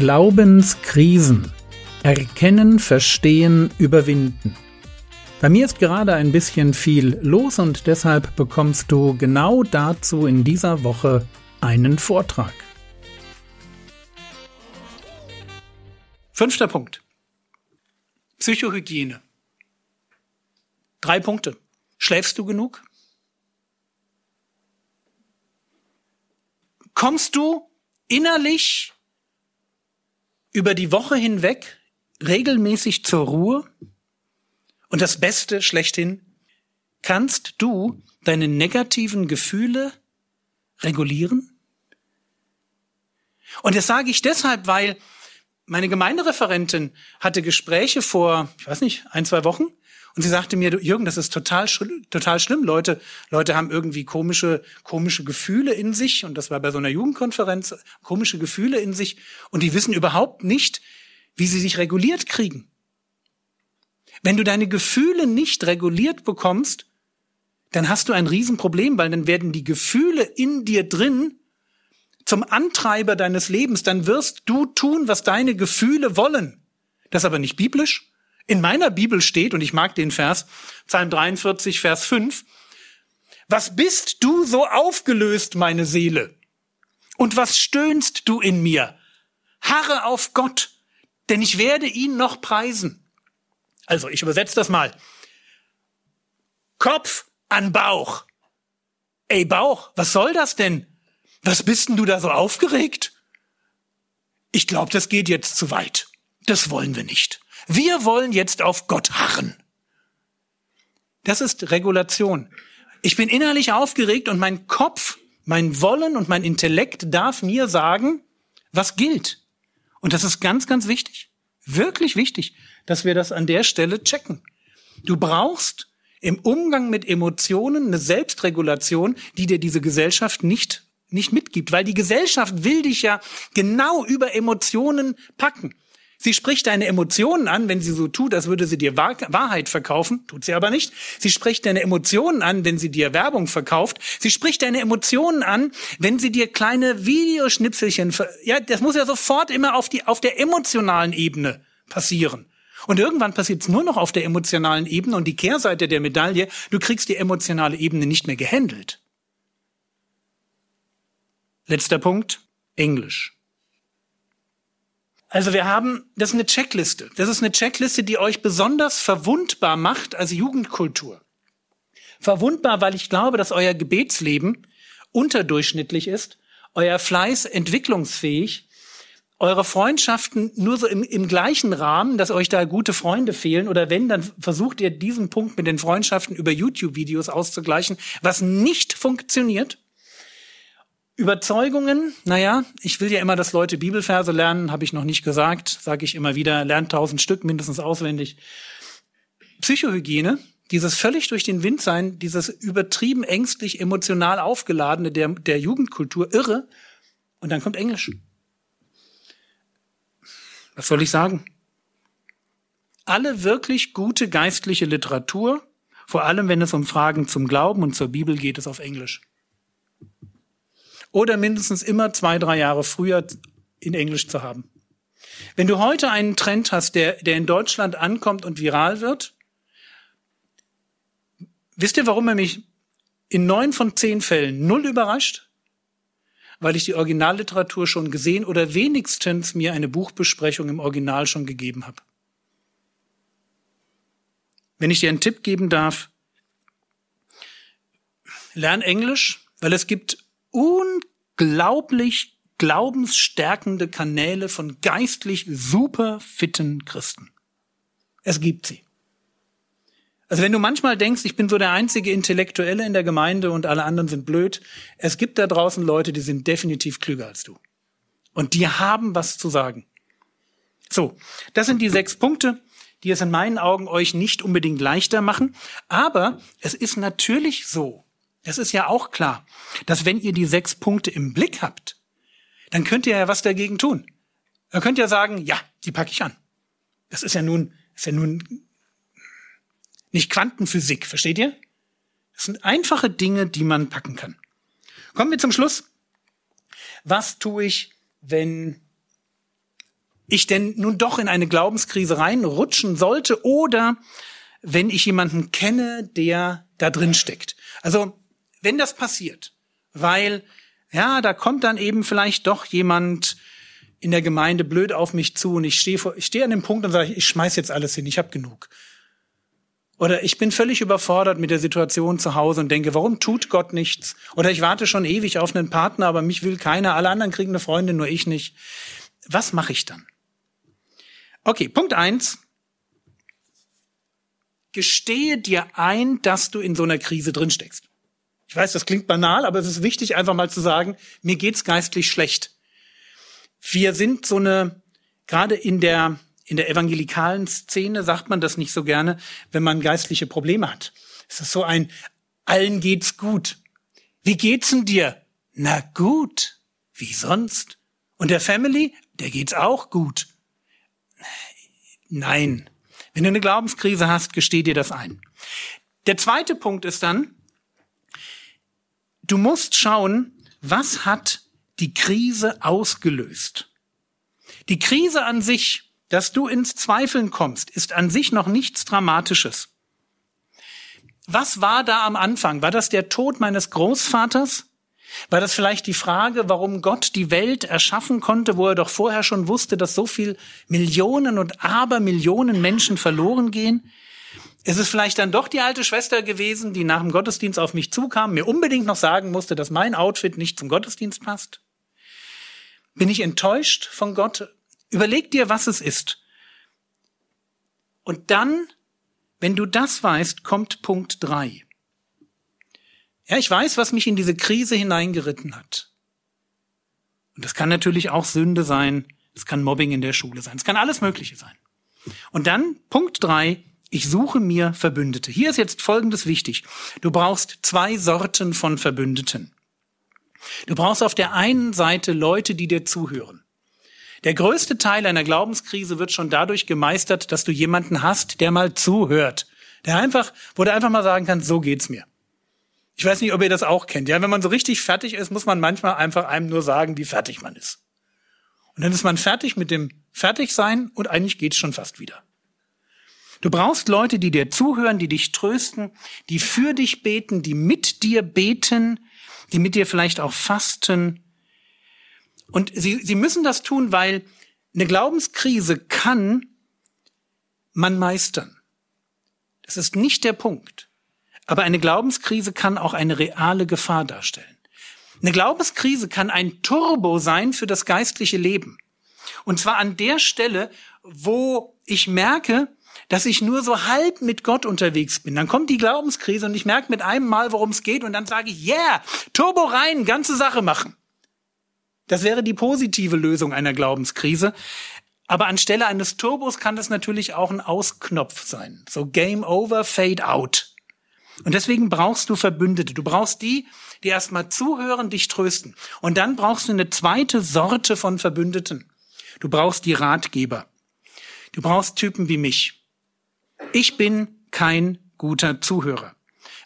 Glaubenskrisen. Erkennen, verstehen, überwinden. Bei mir ist gerade ein bisschen viel los und deshalb bekommst du genau dazu in dieser Woche einen Vortrag. Fünfter Punkt. Psychohygiene. Drei Punkte. Schläfst du genug? Kommst du innerlich über die Woche hinweg regelmäßig zur Ruhe? Und das Beste schlechthin, kannst du deine negativen Gefühle regulieren? Und das sage ich deshalb, weil meine Gemeindereferentin hatte Gespräche vor, ich weiß nicht, ein, zwei Wochen. Und sie sagte mir, Jürgen, das ist total, total schlimm. Leute, Leute haben irgendwie komische, komische Gefühle in sich. Und das war bei so einer Jugendkonferenz, komische Gefühle in sich. Und die wissen überhaupt nicht, wie sie sich reguliert kriegen. Wenn du deine Gefühle nicht reguliert bekommst, dann hast du ein Riesenproblem, weil dann werden die Gefühle in dir drin zum Antreiber deines Lebens. Dann wirst du tun, was deine Gefühle wollen. Das ist aber nicht biblisch. In meiner Bibel steht, und ich mag den Vers, Psalm 43, Vers 5, was bist du so aufgelöst, meine Seele? Und was stöhnst du in mir? Harre auf Gott, denn ich werde ihn noch preisen. Also, ich übersetze das mal. Kopf an Bauch. Ey, Bauch, was soll das denn? Was bist denn du da so aufgeregt? Ich glaube, das geht jetzt zu weit. Das wollen wir nicht. Wir wollen jetzt auf Gott harren. Das ist Regulation. Ich bin innerlich aufgeregt und mein Kopf, mein Wollen und mein Intellekt darf mir sagen, was gilt. Und das ist ganz, ganz wichtig. Wirklich wichtig dass wir das an der Stelle checken. Du brauchst im Umgang mit Emotionen eine Selbstregulation, die dir diese Gesellschaft nicht, nicht mitgibt, weil die Gesellschaft will dich ja genau über Emotionen packen. Sie spricht deine Emotionen an, wenn sie so tut, als würde sie dir Wahrheit verkaufen, tut sie aber nicht. Sie spricht deine Emotionen an, wenn sie dir Werbung verkauft. Sie spricht deine Emotionen an, wenn sie dir kleine Videoschnipselchen, ja, das muss ja sofort immer auf die, auf der emotionalen Ebene passieren. Und irgendwann passiert es nur noch auf der emotionalen Ebene und die Kehrseite der Medaille, du kriegst die emotionale Ebene nicht mehr gehandelt. Letzter Punkt, Englisch. Also wir haben, das ist eine Checkliste. Das ist eine Checkliste, die euch besonders verwundbar macht als Jugendkultur. Verwundbar, weil ich glaube, dass euer Gebetsleben unterdurchschnittlich ist, euer Fleiß entwicklungsfähig eure Freundschaften nur so im, im gleichen Rahmen, dass euch da gute Freunde fehlen oder wenn, dann versucht ihr diesen Punkt mit den Freundschaften über YouTube-Videos auszugleichen, was nicht funktioniert. Überzeugungen, naja, ich will ja immer, dass Leute Bibelverse lernen, habe ich noch nicht gesagt, sage ich immer wieder, lernt tausend Stück mindestens auswendig. Psychohygiene, dieses völlig durch den Wind sein, dieses übertrieben ängstlich emotional aufgeladene der, der Jugendkultur, irre. Und dann kommt Englisch. Was soll ich sagen? Alle wirklich gute geistliche Literatur, vor allem wenn es um Fragen zum Glauben und zur Bibel geht, ist auf Englisch. Oder mindestens immer zwei, drei Jahre früher in Englisch zu haben. Wenn du heute einen Trend hast, der, der in Deutschland ankommt und viral wird, wisst ihr, warum er mich in neun von zehn Fällen null überrascht? weil ich die Originalliteratur schon gesehen oder wenigstens mir eine Buchbesprechung im Original schon gegeben habe. Wenn ich dir einen Tipp geben darf, lern Englisch, weil es gibt unglaublich glaubensstärkende Kanäle von geistlich super fitten Christen. Es gibt sie. Also wenn du manchmal denkst, ich bin so der einzige Intellektuelle in der Gemeinde und alle anderen sind blöd, es gibt da draußen Leute, die sind definitiv klüger als du. Und die haben was zu sagen. So, das sind die sechs Punkte, die es in meinen Augen euch nicht unbedingt leichter machen. Aber es ist natürlich so, es ist ja auch klar, dass wenn ihr die sechs Punkte im Blick habt, dann könnt ihr ja was dagegen tun. Ihr könnt ja sagen, ja, die packe ich an. Das ist ja nun, ist ja nun nicht Quantenphysik, versteht ihr? Das sind einfache Dinge, die man packen kann. Kommen wir zum Schluss. Was tue ich, wenn ich denn nun doch in eine Glaubenskrise reinrutschen sollte oder wenn ich jemanden kenne, der da drin steckt. Also, wenn das passiert, weil, ja, da kommt dann eben vielleicht doch jemand in der Gemeinde blöd auf mich zu und ich stehe ich stehe an dem Punkt und sage, ich schmeiß jetzt alles hin, ich habe genug. Oder ich bin völlig überfordert mit der Situation zu Hause und denke, warum tut Gott nichts? Oder ich warte schon ewig auf einen Partner, aber mich will keiner, alle anderen kriegen eine Freundin, nur ich nicht. Was mache ich dann? Okay, Punkt eins. Gestehe dir ein, dass du in so einer Krise drinsteckst. Ich weiß, das klingt banal, aber es ist wichtig, einfach mal zu sagen, mir geht's geistlich schlecht. Wir sind so eine, gerade in der, in der evangelikalen Szene sagt man das nicht so gerne, wenn man geistliche Probleme hat. Es ist so ein, allen geht's gut. Wie geht's denn dir? Na gut. Wie sonst? Und der Family? Der geht's auch gut. Nein. Wenn du eine Glaubenskrise hast, gesteh dir das ein. Der zweite Punkt ist dann, du musst schauen, was hat die Krise ausgelöst. Die Krise an sich, dass du ins Zweifeln kommst, ist an sich noch nichts Dramatisches. Was war da am Anfang? War das der Tod meines Großvaters? War das vielleicht die Frage, warum Gott die Welt erschaffen konnte, wo er doch vorher schon wusste, dass so viel Millionen und Abermillionen Menschen verloren gehen? Ist es vielleicht dann doch die alte Schwester gewesen, die nach dem Gottesdienst auf mich zukam, mir unbedingt noch sagen musste, dass mein Outfit nicht zum Gottesdienst passt? Bin ich enttäuscht von Gott? Überleg dir, was es ist. Und dann, wenn du das weißt, kommt Punkt drei. Ja, ich weiß, was mich in diese Krise hineingeritten hat. Und das kann natürlich auch Sünde sein. Es kann Mobbing in der Schule sein. Es kann alles Mögliche sein. Und dann Punkt drei. Ich suche mir Verbündete. Hier ist jetzt Folgendes wichtig. Du brauchst zwei Sorten von Verbündeten. Du brauchst auf der einen Seite Leute, die dir zuhören. Der größte Teil einer Glaubenskrise wird schon dadurch gemeistert, dass du jemanden hast, der mal zuhört. Der einfach, wo du einfach mal sagen kannst, so geht's mir. Ich weiß nicht, ob ihr das auch kennt. Ja, wenn man so richtig fertig ist, muss man manchmal einfach einem nur sagen, wie fertig man ist. Und dann ist man fertig mit dem Fertigsein und eigentlich geht's schon fast wieder. Du brauchst Leute, die dir zuhören, die dich trösten, die für dich beten, die mit dir beten, die mit dir vielleicht auch fasten. Und sie, sie müssen das tun, weil eine Glaubenskrise kann man meistern. Das ist nicht der Punkt. Aber eine Glaubenskrise kann auch eine reale Gefahr darstellen. Eine Glaubenskrise kann ein Turbo sein für das geistliche Leben. Und zwar an der Stelle, wo ich merke, dass ich nur so halb mit Gott unterwegs bin. Dann kommt die Glaubenskrise und ich merke mit einem Mal, worum es geht und dann sage ich, yeah, Turbo rein, ganze Sache machen. Das wäre die positive Lösung einer Glaubenskrise. Aber anstelle eines Turbos kann das natürlich auch ein Ausknopf sein. So Game over, Fade out. Und deswegen brauchst du Verbündete. Du brauchst die, die erstmal zuhören, dich trösten. Und dann brauchst du eine zweite Sorte von Verbündeten. Du brauchst die Ratgeber. Du brauchst Typen wie mich. Ich bin kein guter Zuhörer.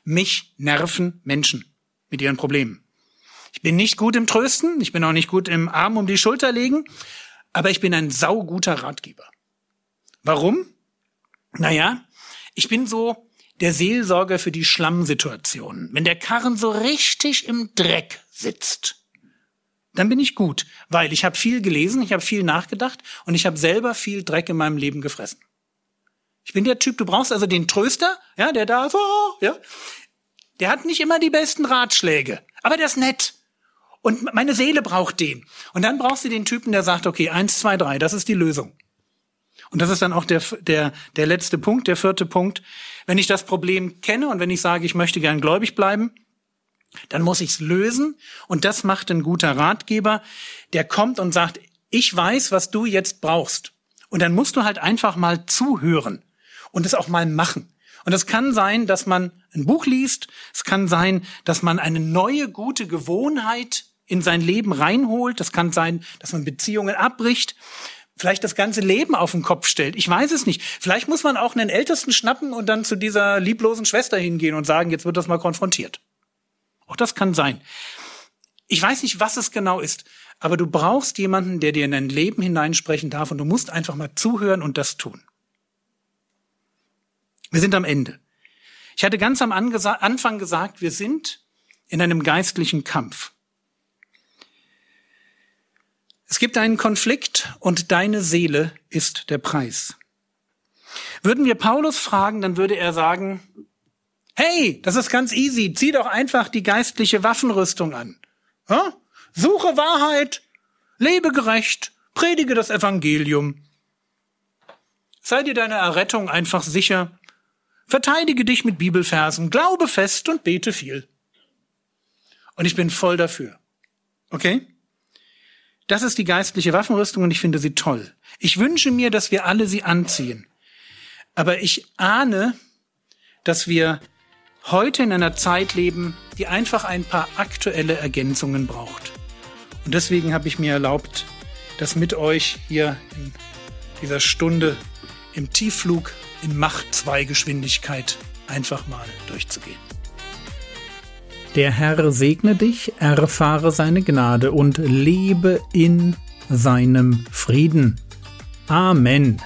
Mich nerven Menschen mit ihren Problemen. Ich bin nicht gut im Trösten, ich bin auch nicht gut im Arm um die Schulter legen, aber ich bin ein sauguter Ratgeber. Warum? Naja, ich bin so der Seelsorger für die Schlammsituation. Wenn der Karren so richtig im Dreck sitzt, dann bin ich gut, weil ich habe viel gelesen, ich habe viel nachgedacht und ich habe selber viel Dreck in meinem Leben gefressen. Ich bin der Typ, du brauchst also den Tröster, ja, der da so, ja, der hat nicht immer die besten Ratschläge, aber der ist nett. Und meine Seele braucht den. Und dann brauchst du den Typen, der sagt, okay, eins, zwei, drei, das ist die Lösung. Und das ist dann auch der, der, der letzte Punkt, der vierte Punkt. Wenn ich das Problem kenne und wenn ich sage, ich möchte gern gläubig bleiben, dann muss ich es lösen. Und das macht ein guter Ratgeber, der kommt und sagt, ich weiß, was du jetzt brauchst. Und dann musst du halt einfach mal zuhören und es auch mal machen. Und es kann sein, dass man ein Buch liest. Es kann sein, dass man eine neue gute Gewohnheit in sein Leben reinholt. Das kann sein, dass man Beziehungen abbricht vielleicht das ganze Leben auf den Kopf stellt. Ich weiß es nicht. Vielleicht muss man auch einen Ältesten schnappen und dann zu dieser lieblosen Schwester hingehen und sagen, jetzt wird das mal konfrontiert. Auch das kann sein. Ich weiß nicht, was es genau ist, aber du brauchst jemanden, der dir in dein Leben hineinsprechen darf und du musst einfach mal zuhören und das tun. Wir sind am Ende. Ich hatte ganz am Anfang gesagt, wir sind in einem geistlichen Kampf. Es gibt einen Konflikt und deine Seele ist der Preis. Würden wir Paulus fragen, dann würde er sagen, hey, das ist ganz easy, zieh doch einfach die geistliche Waffenrüstung an. Ja? Suche Wahrheit, lebe gerecht, predige das Evangelium. Sei dir deiner Errettung einfach sicher. Verteidige dich mit Bibelversen, glaube fest und bete viel. Und ich bin voll dafür. Okay? Das ist die geistliche Waffenrüstung und ich finde sie toll. Ich wünsche mir, dass wir alle sie anziehen. Aber ich ahne, dass wir heute in einer Zeit leben, die einfach ein paar aktuelle Ergänzungen braucht. Und deswegen habe ich mir erlaubt, das mit euch hier in dieser Stunde im Tiefflug in Macht 2 Geschwindigkeit einfach mal durchzugehen. Der Herr segne dich, erfahre seine Gnade und lebe in seinem Frieden. Amen.